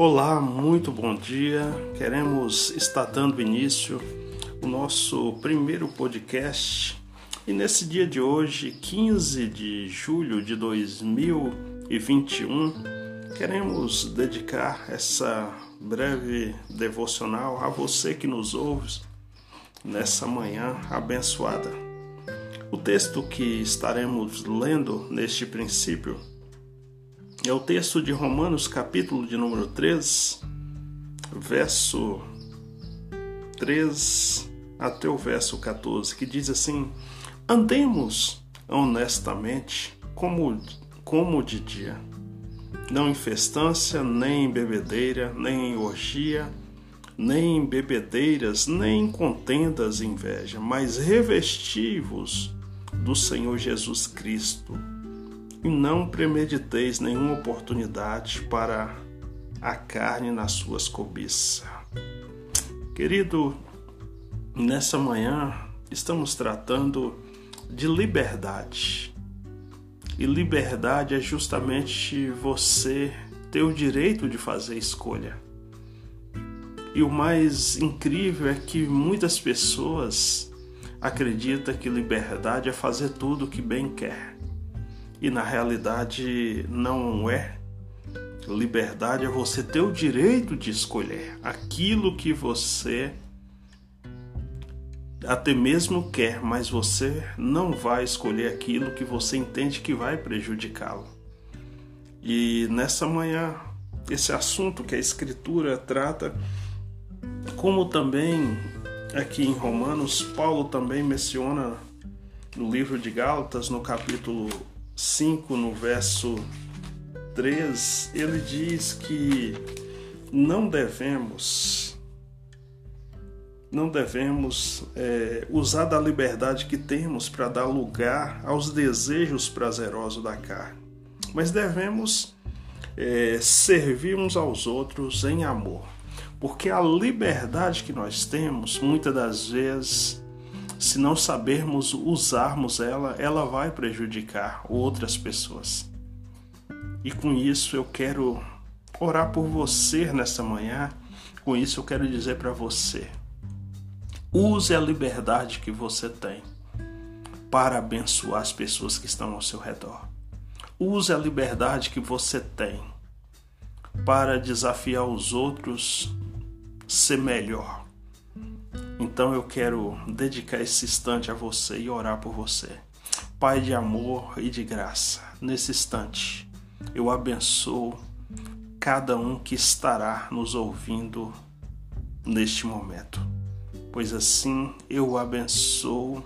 Olá, muito bom dia. Queremos estar dando início ao nosso primeiro podcast. E nesse dia de hoje, 15 de julho de 2021, queremos dedicar essa breve devocional a você que nos ouve nessa manhã abençoada. O texto que estaremos lendo neste princípio é o texto de Romanos, capítulo de número 3, verso 3 até o verso 14, que diz assim: Andemos honestamente como, como de dia, não em festança, nem em bebedeira, nem em orgia, nem em bebedeiras, nem em contendas e inveja, mas revestivos do Senhor Jesus Cristo e não premediteis nenhuma oportunidade para a carne nas suas cobiças. Querido, nessa manhã estamos tratando de liberdade. E liberdade é justamente você ter o direito de fazer escolha. E o mais incrível é que muitas pessoas acreditam que liberdade é fazer tudo o que bem quer e na realidade não é. Liberdade é você ter o direito de escolher aquilo que você até mesmo quer, mas você não vai escolher aquilo que você entende que vai prejudicá-lo. E nessa manhã, esse assunto que a Escritura trata, como também aqui em Romanos, Paulo também menciona no livro de Gálatas, no capítulo 5, no verso 3, ele diz que não devemos não devemos é, usar da liberdade que temos para dar lugar aos desejos prazerosos da carne, mas devemos é, servir uns aos outros em amor, porque a liberdade que nós temos, muitas das vezes, se não sabermos usarmos ela, ela vai prejudicar outras pessoas. E com isso eu quero orar por você nessa manhã. Com isso eu quero dizer para você: use a liberdade que você tem para abençoar as pessoas que estão ao seu redor. Use a liberdade que você tem para desafiar os outros ser melhor. Então eu quero dedicar esse instante a você e orar por você. Pai de amor e de graça, nesse instante eu abençoo cada um que estará nos ouvindo neste momento, pois assim eu o abençoo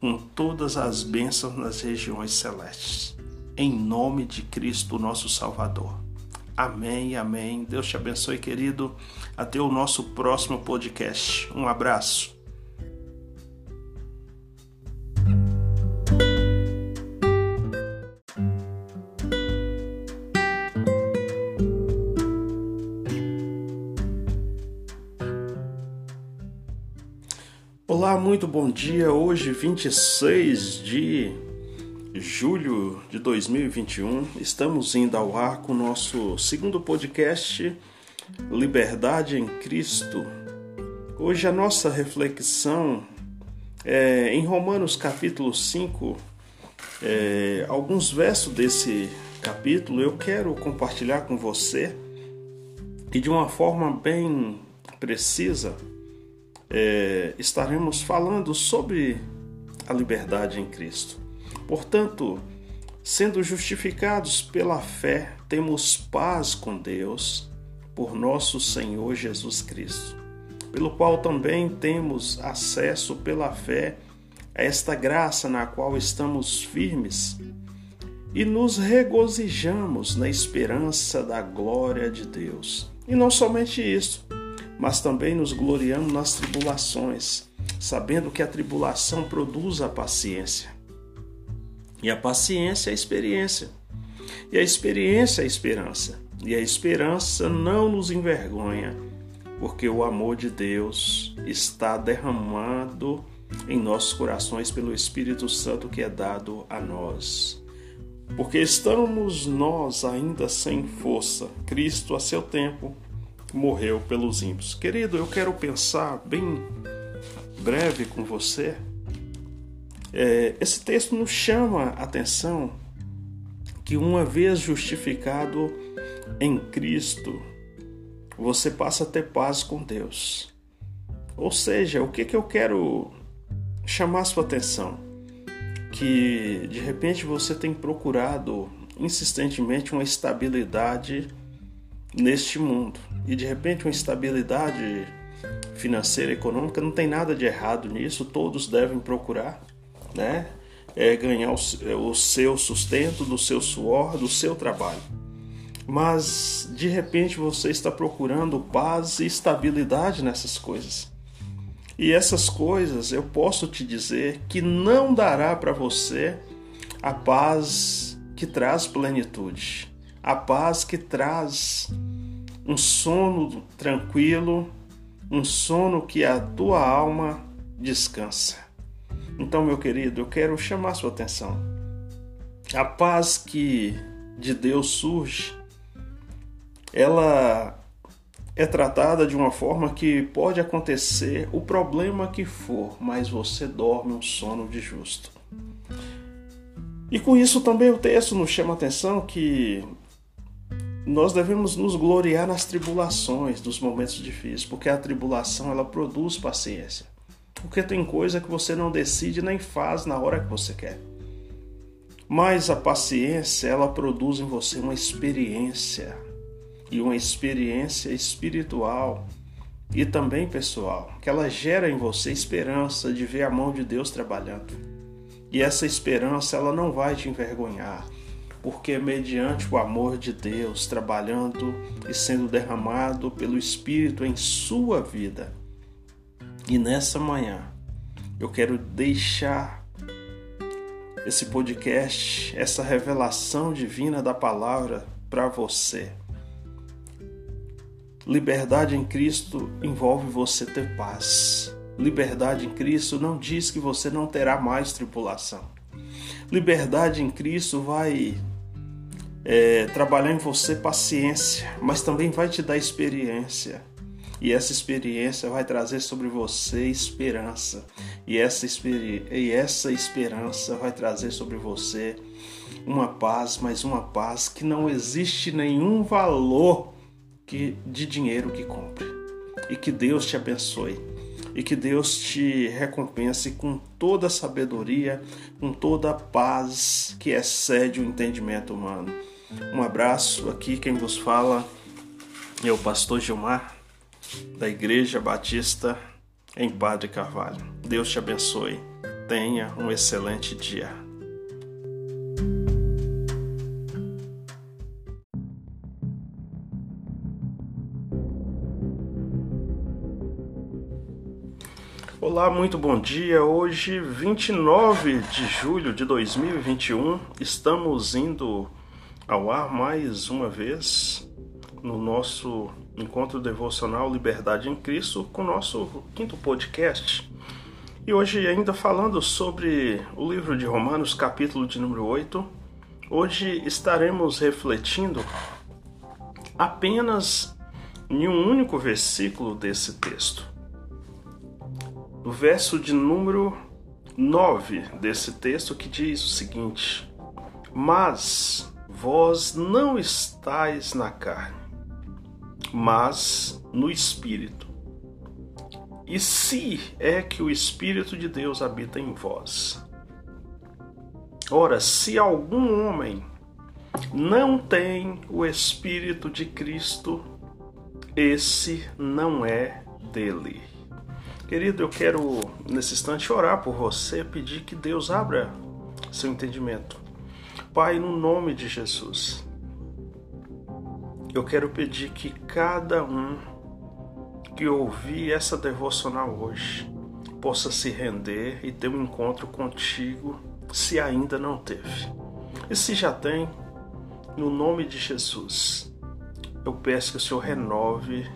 com todas as bênçãos nas regiões celestes. Em nome de Cristo, nosso Salvador. Amém, amém. Deus te abençoe, querido. Até o nosso próximo podcast. Um abraço. Olá, muito bom dia. Hoje, 26 de julho de 2021, estamos indo ao ar com o nosso segundo podcast, Liberdade em Cristo. Hoje a nossa reflexão é em Romanos capítulo 5, é, alguns versos desse capítulo eu quero compartilhar com você e de uma forma bem precisa é, estaremos falando sobre a liberdade em Cristo. Portanto, sendo justificados pela fé, temos paz com Deus por nosso Senhor Jesus Cristo, pelo qual também temos acesso pela fé a esta graça na qual estamos firmes e nos regozijamos na esperança da glória de Deus. E não somente isso, mas também nos gloriamos nas tribulações, sabendo que a tribulação produz a paciência e a paciência é a experiência. E a experiência é a esperança. E a esperança não nos envergonha, porque o amor de Deus está derramado em nossos corações pelo Espírito Santo que é dado a nós. Porque estamos nós ainda sem força. Cristo, a seu tempo, morreu pelos ímpios. Querido, eu quero pensar bem breve com você. É, esse texto nos chama a atenção que, uma vez justificado em Cristo, você passa a ter paz com Deus. Ou seja, o que, que eu quero chamar sua atenção? Que de repente você tem procurado insistentemente uma estabilidade neste mundo e de repente uma estabilidade financeira, econômica, não tem nada de errado nisso, todos devem procurar, né? É ganhar o, o seu sustento do seu suor, do seu trabalho. Mas de repente você está procurando paz e estabilidade nessas coisas. E essas coisas eu posso te dizer que não dará para você a paz que traz plenitude, a paz que traz um sono tranquilo, um sono que a tua alma descansa. Então, meu querido, eu quero chamar sua atenção. A paz que de Deus surge, ela é tratada de uma forma que pode acontecer o problema que for, mas você dorme um sono de justo. E com isso também o texto nos chama a atenção que nós devemos nos gloriar nas tribulações, dos momentos difíceis, porque a tribulação ela produz paciência. Porque tem coisa que você não decide nem faz na hora que você quer. Mas a paciência, ela produz em você uma experiência, e uma experiência espiritual e também pessoal, que ela gera em você esperança de ver a mão de Deus trabalhando. E essa esperança, ela não vai te envergonhar, porque mediante o amor de Deus trabalhando e sendo derramado pelo Espírito em sua vida. E nessa manhã eu quero deixar esse podcast, essa revelação divina da palavra para você. Liberdade em Cristo envolve você ter paz. Liberdade em Cristo não diz que você não terá mais tripulação. Liberdade em Cristo vai é, trabalhar em você paciência, mas também vai te dar experiência. E essa experiência vai trazer sobre você esperança. E essa, e essa esperança vai trazer sobre você uma paz, mas uma paz que não existe nenhum valor que, de dinheiro que compre. E que Deus te abençoe. E que Deus te recompense com toda a sabedoria, com toda a paz que excede o entendimento humano. Um abraço aqui, quem vos fala é o pastor Gilmar, da Igreja Batista em Padre Carvalho. Deus te abençoe. Tenha um excelente dia. Olá, muito bom dia. Hoje, 29 de julho de 2021, estamos indo ao ar mais uma vez no nosso encontro devocional Liberdade em Cristo com o nosso quinto podcast. E hoje ainda falando sobre o livro de Romanos, capítulo de número 8. Hoje estaremos refletindo apenas em um único versículo desse texto. No verso de número 9 desse texto que diz o seguinte: Mas Vós não estáis na carne, mas no Espírito. E se é que o Espírito de Deus habita em vós. Ora, se algum homem não tem o Espírito de Cristo, esse não é dele. Querido, eu quero nesse instante orar por você, pedir que Deus abra seu entendimento Pai, no nome de Jesus, eu quero pedir que cada um que ouvir essa devocional hoje possa se render e ter um encontro contigo, se ainda não teve. E se já tem, no nome de Jesus, eu peço que o Senhor renove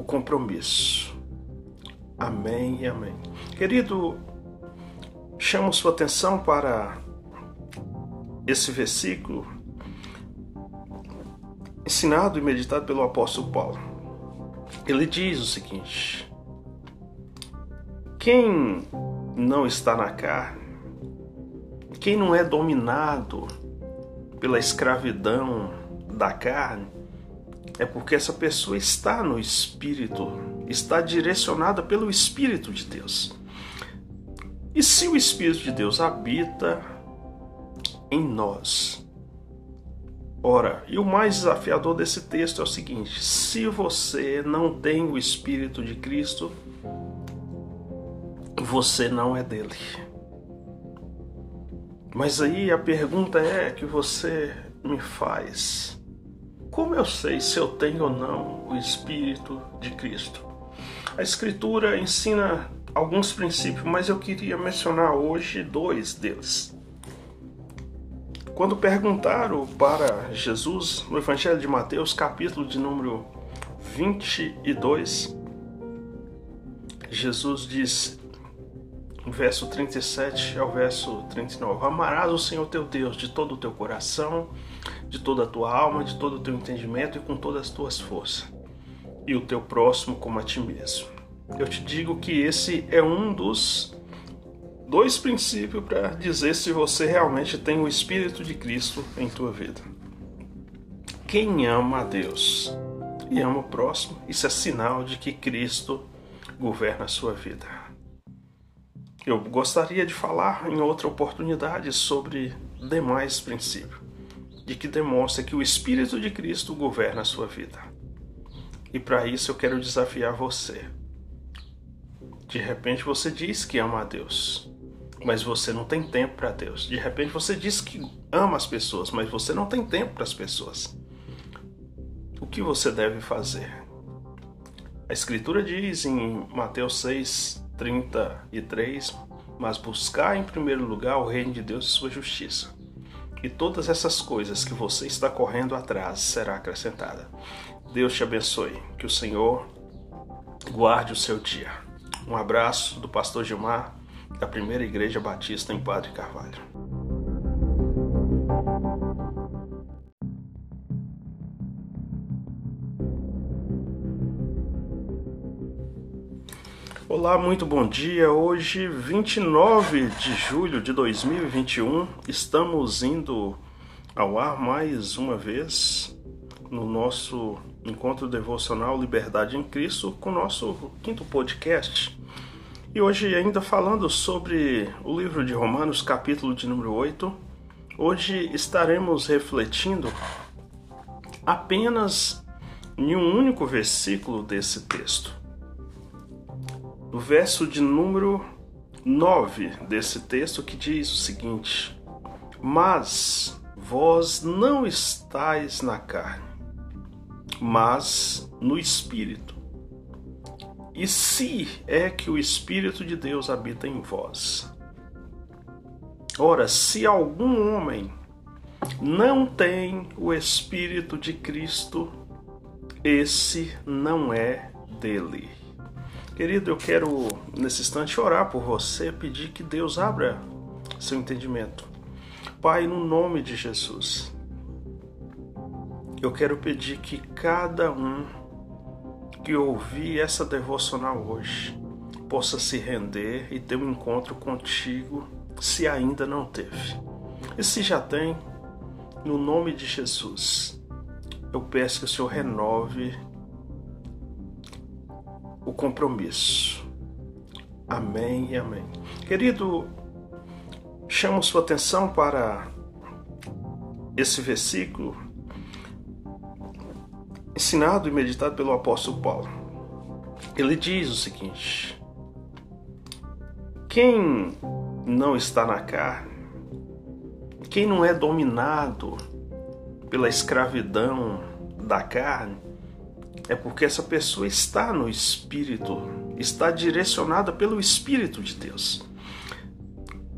o compromisso. Amém e amém. Querido, chamo sua atenção para esse versículo ensinado e meditado pelo apóstolo Paulo. Ele diz o seguinte: Quem não está na carne, quem não é dominado pela escravidão da carne, é porque essa pessoa está no Espírito, está direcionada pelo Espírito de Deus. E se o Espírito de Deus habita em nós, Ora, e o mais desafiador desse texto é o seguinte: se você não tem o Espírito de Cristo, você não é dele. Mas aí a pergunta é que você me faz: como eu sei se eu tenho ou não o Espírito de Cristo? A Escritura ensina alguns princípios, mas eu queria mencionar hoje dois deles. Quando perguntaram para Jesus no Evangelho de Mateus, capítulo de número 22, Jesus diz, verso 37 ao verso 39: Amarás o Senhor teu Deus de todo o teu coração, de toda a tua alma, de todo o teu entendimento e com todas as tuas forças, e o teu próximo como a ti mesmo. Eu te digo que esse é um dos dois princípios para dizer se você realmente tem o Espírito de Cristo em tua vida. Quem ama a Deus e ama o próximo, isso é sinal de que Cristo governa a sua vida. Eu gostaria de falar em outra oportunidade sobre demais princípios, de que demonstra que o Espírito de Cristo governa a sua vida. E para isso eu quero desafiar você. De repente você diz que ama a Deus, mas você não tem tempo para Deus. De repente você diz que ama as pessoas, mas você não tem tempo para as pessoas. O que você deve fazer? A Escritura diz em Mateus 6, 33, mas buscar em primeiro lugar o reino de Deus e sua justiça. E todas essas coisas que você está correndo atrás será acrescentada. Deus te abençoe. Que o Senhor guarde o seu dia. Um abraço do pastor Gilmar da Primeira Igreja Batista em Padre Carvalho. Olá, muito bom dia. Hoje, 29 de julho de 2021, estamos indo ao ar mais uma vez no nosso encontro devocional Liberdade em Cristo com o nosso quinto podcast. E hoje, ainda falando sobre o livro de Romanos, capítulo de número 8, hoje estaremos refletindo apenas em um único versículo desse texto. No verso de número 9 desse texto, que diz o seguinte: Mas vós não estáis na carne, mas no espírito e se é que o Espírito de Deus habita em vós. Ora, se algum homem não tem o Espírito de Cristo, esse não é dele. Querido, eu quero nesse instante orar por você, pedir que Deus abra seu entendimento. Pai, no nome de Jesus, eu quero pedir que cada um que ouvir essa devocional hoje possa se render e ter um encontro contigo, se ainda não teve. E se já tem, no nome de Jesus, eu peço que o Senhor renove o compromisso. Amém e amém. Querido, chamo sua atenção para esse versículo ensinado e meditado pelo apóstolo Paulo. Ele diz o seguinte: Quem não está na carne, quem não é dominado pela escravidão da carne, é porque essa pessoa está no Espírito, está direcionada pelo Espírito de Deus.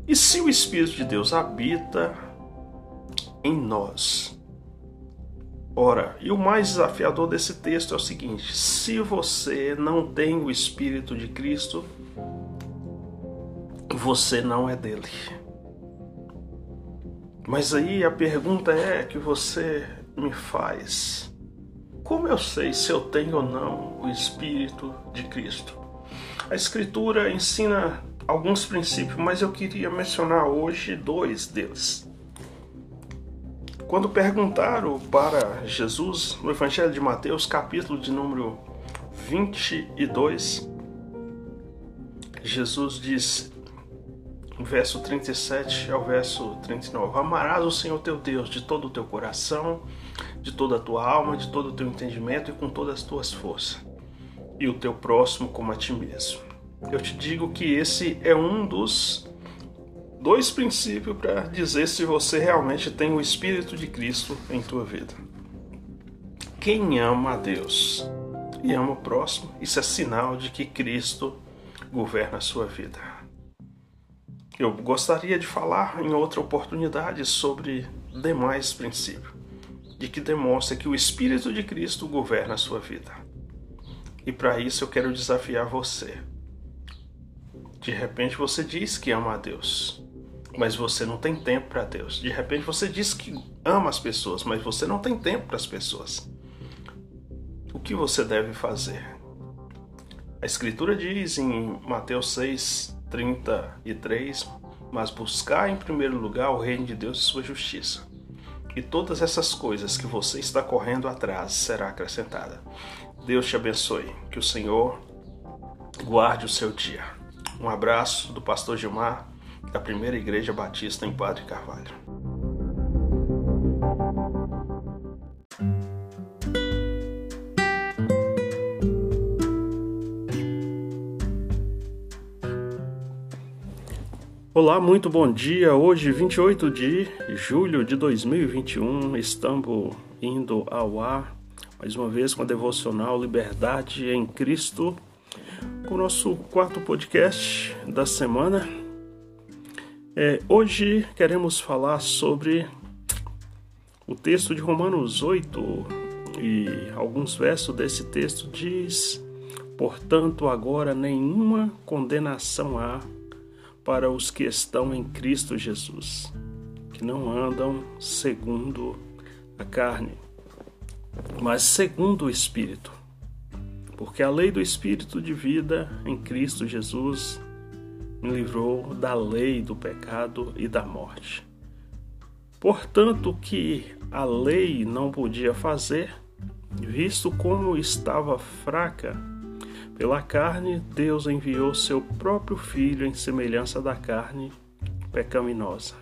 E se o Espírito de Deus habita em nós, Ora, e o mais desafiador desse texto é o seguinte: se você não tem o Espírito de Cristo, você não é dele. Mas aí a pergunta é que você me faz: como eu sei se eu tenho ou não o Espírito de Cristo? A Escritura ensina alguns princípios, mas eu queria mencionar hoje dois deles. Quando perguntaram para Jesus no Evangelho de Mateus, capítulo de número 22, Jesus diz, verso 37 ao verso 39: Amarás o Senhor teu Deus de todo o teu coração, de toda a tua alma, de todo o teu entendimento e com todas as tuas forças, e o teu próximo como a ti mesmo. Eu te digo que esse é um dos dois princípios para dizer se você realmente tem o Espírito de Cristo em tua vida. Quem ama a Deus e ama o próximo, isso é sinal de que Cristo governa a sua vida. Eu gostaria de falar em outra oportunidade sobre demais princípios, de que demonstra que o Espírito de Cristo governa a sua vida. E para isso eu quero desafiar você. De repente você diz que ama a Deus, mas você não tem tempo para Deus. De repente você diz que ama as pessoas, mas você não tem tempo para as pessoas. O que você deve fazer? A Escritura diz em Mateus 6, 33, mas buscar em primeiro lugar o reino de Deus e sua justiça. E todas essas coisas que você está correndo atrás será acrescentada. Deus te abençoe, que o Senhor guarde o seu dia. Um abraço do pastor Gilmar da Primeira Igreja Batista em Padre Carvalho. Olá, muito bom dia. Hoje, 28 de julho de 2021, estamos indo ao ar mais uma vez com a devocional Liberdade em Cristo, com o nosso quarto podcast da semana. É, hoje queremos falar sobre o texto de Romanos 8 e alguns versos desse texto diz: Portanto, agora nenhuma condenação há para os que estão em Cristo Jesus, que não andam segundo a carne, mas segundo o Espírito. Porque a lei do Espírito de vida em Cristo Jesus me livrou da lei do pecado e da morte. Portanto, que a lei não podia fazer, visto como estava fraca pela carne, Deus enviou seu próprio Filho em semelhança da carne pecaminosa.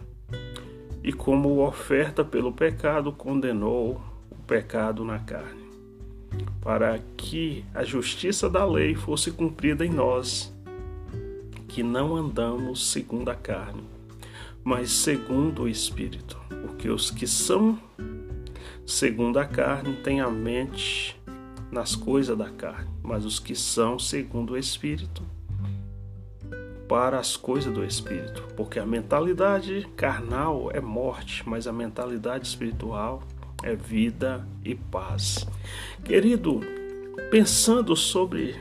E como oferta pelo pecado, condenou o pecado na carne, para que a justiça da lei fosse cumprida em nós que não andamos segundo a carne, mas segundo o Espírito. Porque os que são segundo a carne têm a mente nas coisas da carne, mas os que são segundo o Espírito para as coisas do Espírito. Porque a mentalidade carnal é morte, mas a mentalidade espiritual é vida e paz. Querido, pensando sobre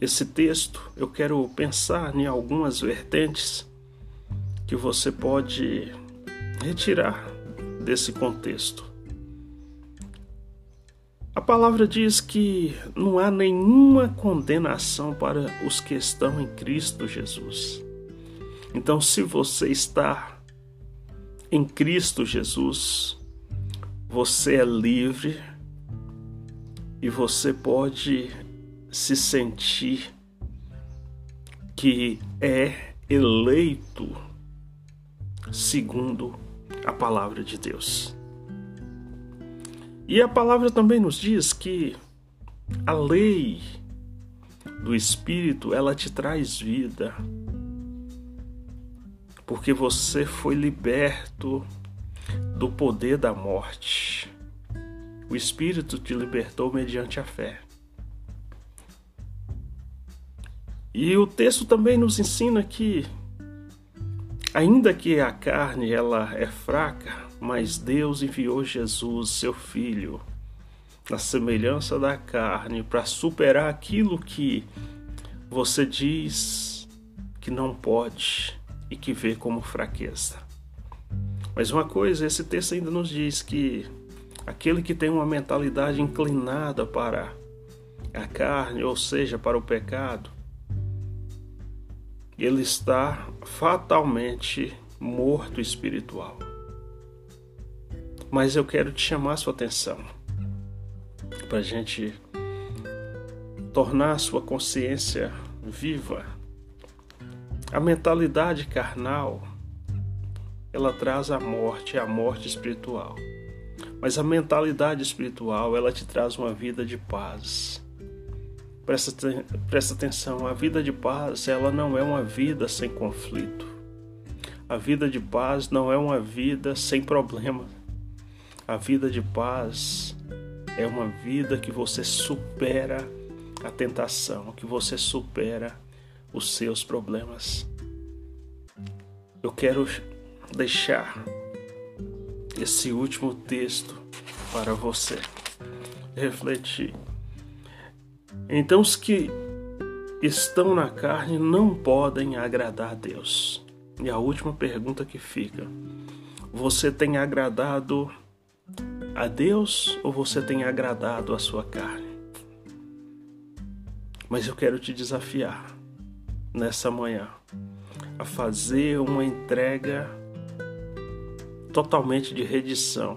esse texto, eu quero pensar em algumas vertentes que você pode retirar desse contexto. A palavra diz que não há nenhuma condenação para os que estão em Cristo Jesus. Então, se você está em Cristo Jesus, você é livre e você pode se sentir que é eleito segundo a palavra de Deus. E a palavra também nos diz que a lei do Espírito ela te traz vida, porque você foi liberto do poder da morte. O Espírito te libertou mediante a fé. E o texto também nos ensina que ainda que a carne ela é fraca, mas Deus enviou Jesus, seu filho, na semelhança da carne para superar aquilo que você diz que não pode e que vê como fraqueza. Mas uma coisa, esse texto ainda nos diz que aquele que tem uma mentalidade inclinada para a carne, ou seja, para o pecado, ele está fatalmente morto espiritual. Mas eu quero te chamar a sua atenção para a gente tornar a sua consciência viva. A mentalidade carnal ela traz a morte, a morte espiritual. Mas a mentalidade espiritual, ela te traz uma vida de paz. Presta, presta atenção, a vida de paz, ela não é uma vida sem conflito. A vida de paz não é uma vida sem problema. A vida de paz é uma vida que você supera a tentação, que você supera os seus problemas. Eu quero deixar esse último texto para você refletir. Então, os que estão na carne não podem agradar a Deus. E a última pergunta que fica: você tem agradado a Deus ou você tem agradado a sua carne? Mas eu quero te desafiar nessa manhã a fazer uma entrega totalmente de redição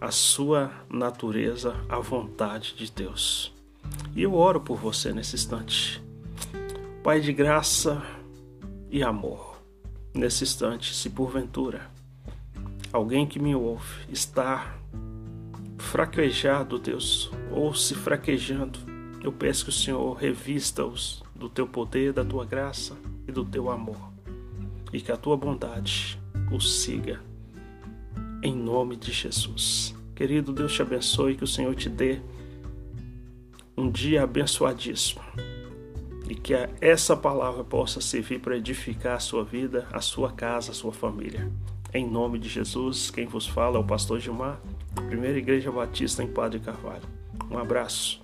à sua natureza, à vontade de Deus. E eu oro por você nesse instante. Pai de graça e amor, nesse instante, se porventura alguém que me ouve está fraquejado, Deus, ou se fraquejando, eu peço que o Senhor revista-os do teu poder, da tua graça e do teu amor, e que a tua bondade os siga, em nome de Jesus. Querido Deus te abençoe, que o Senhor te dê um dia abençoadíssimo e que essa palavra possa servir para edificar a sua vida, a sua casa, a sua família. Em nome de Jesus, quem vos fala é o pastor Gilmar, Primeira Igreja Batista em Padre Carvalho. Um abraço.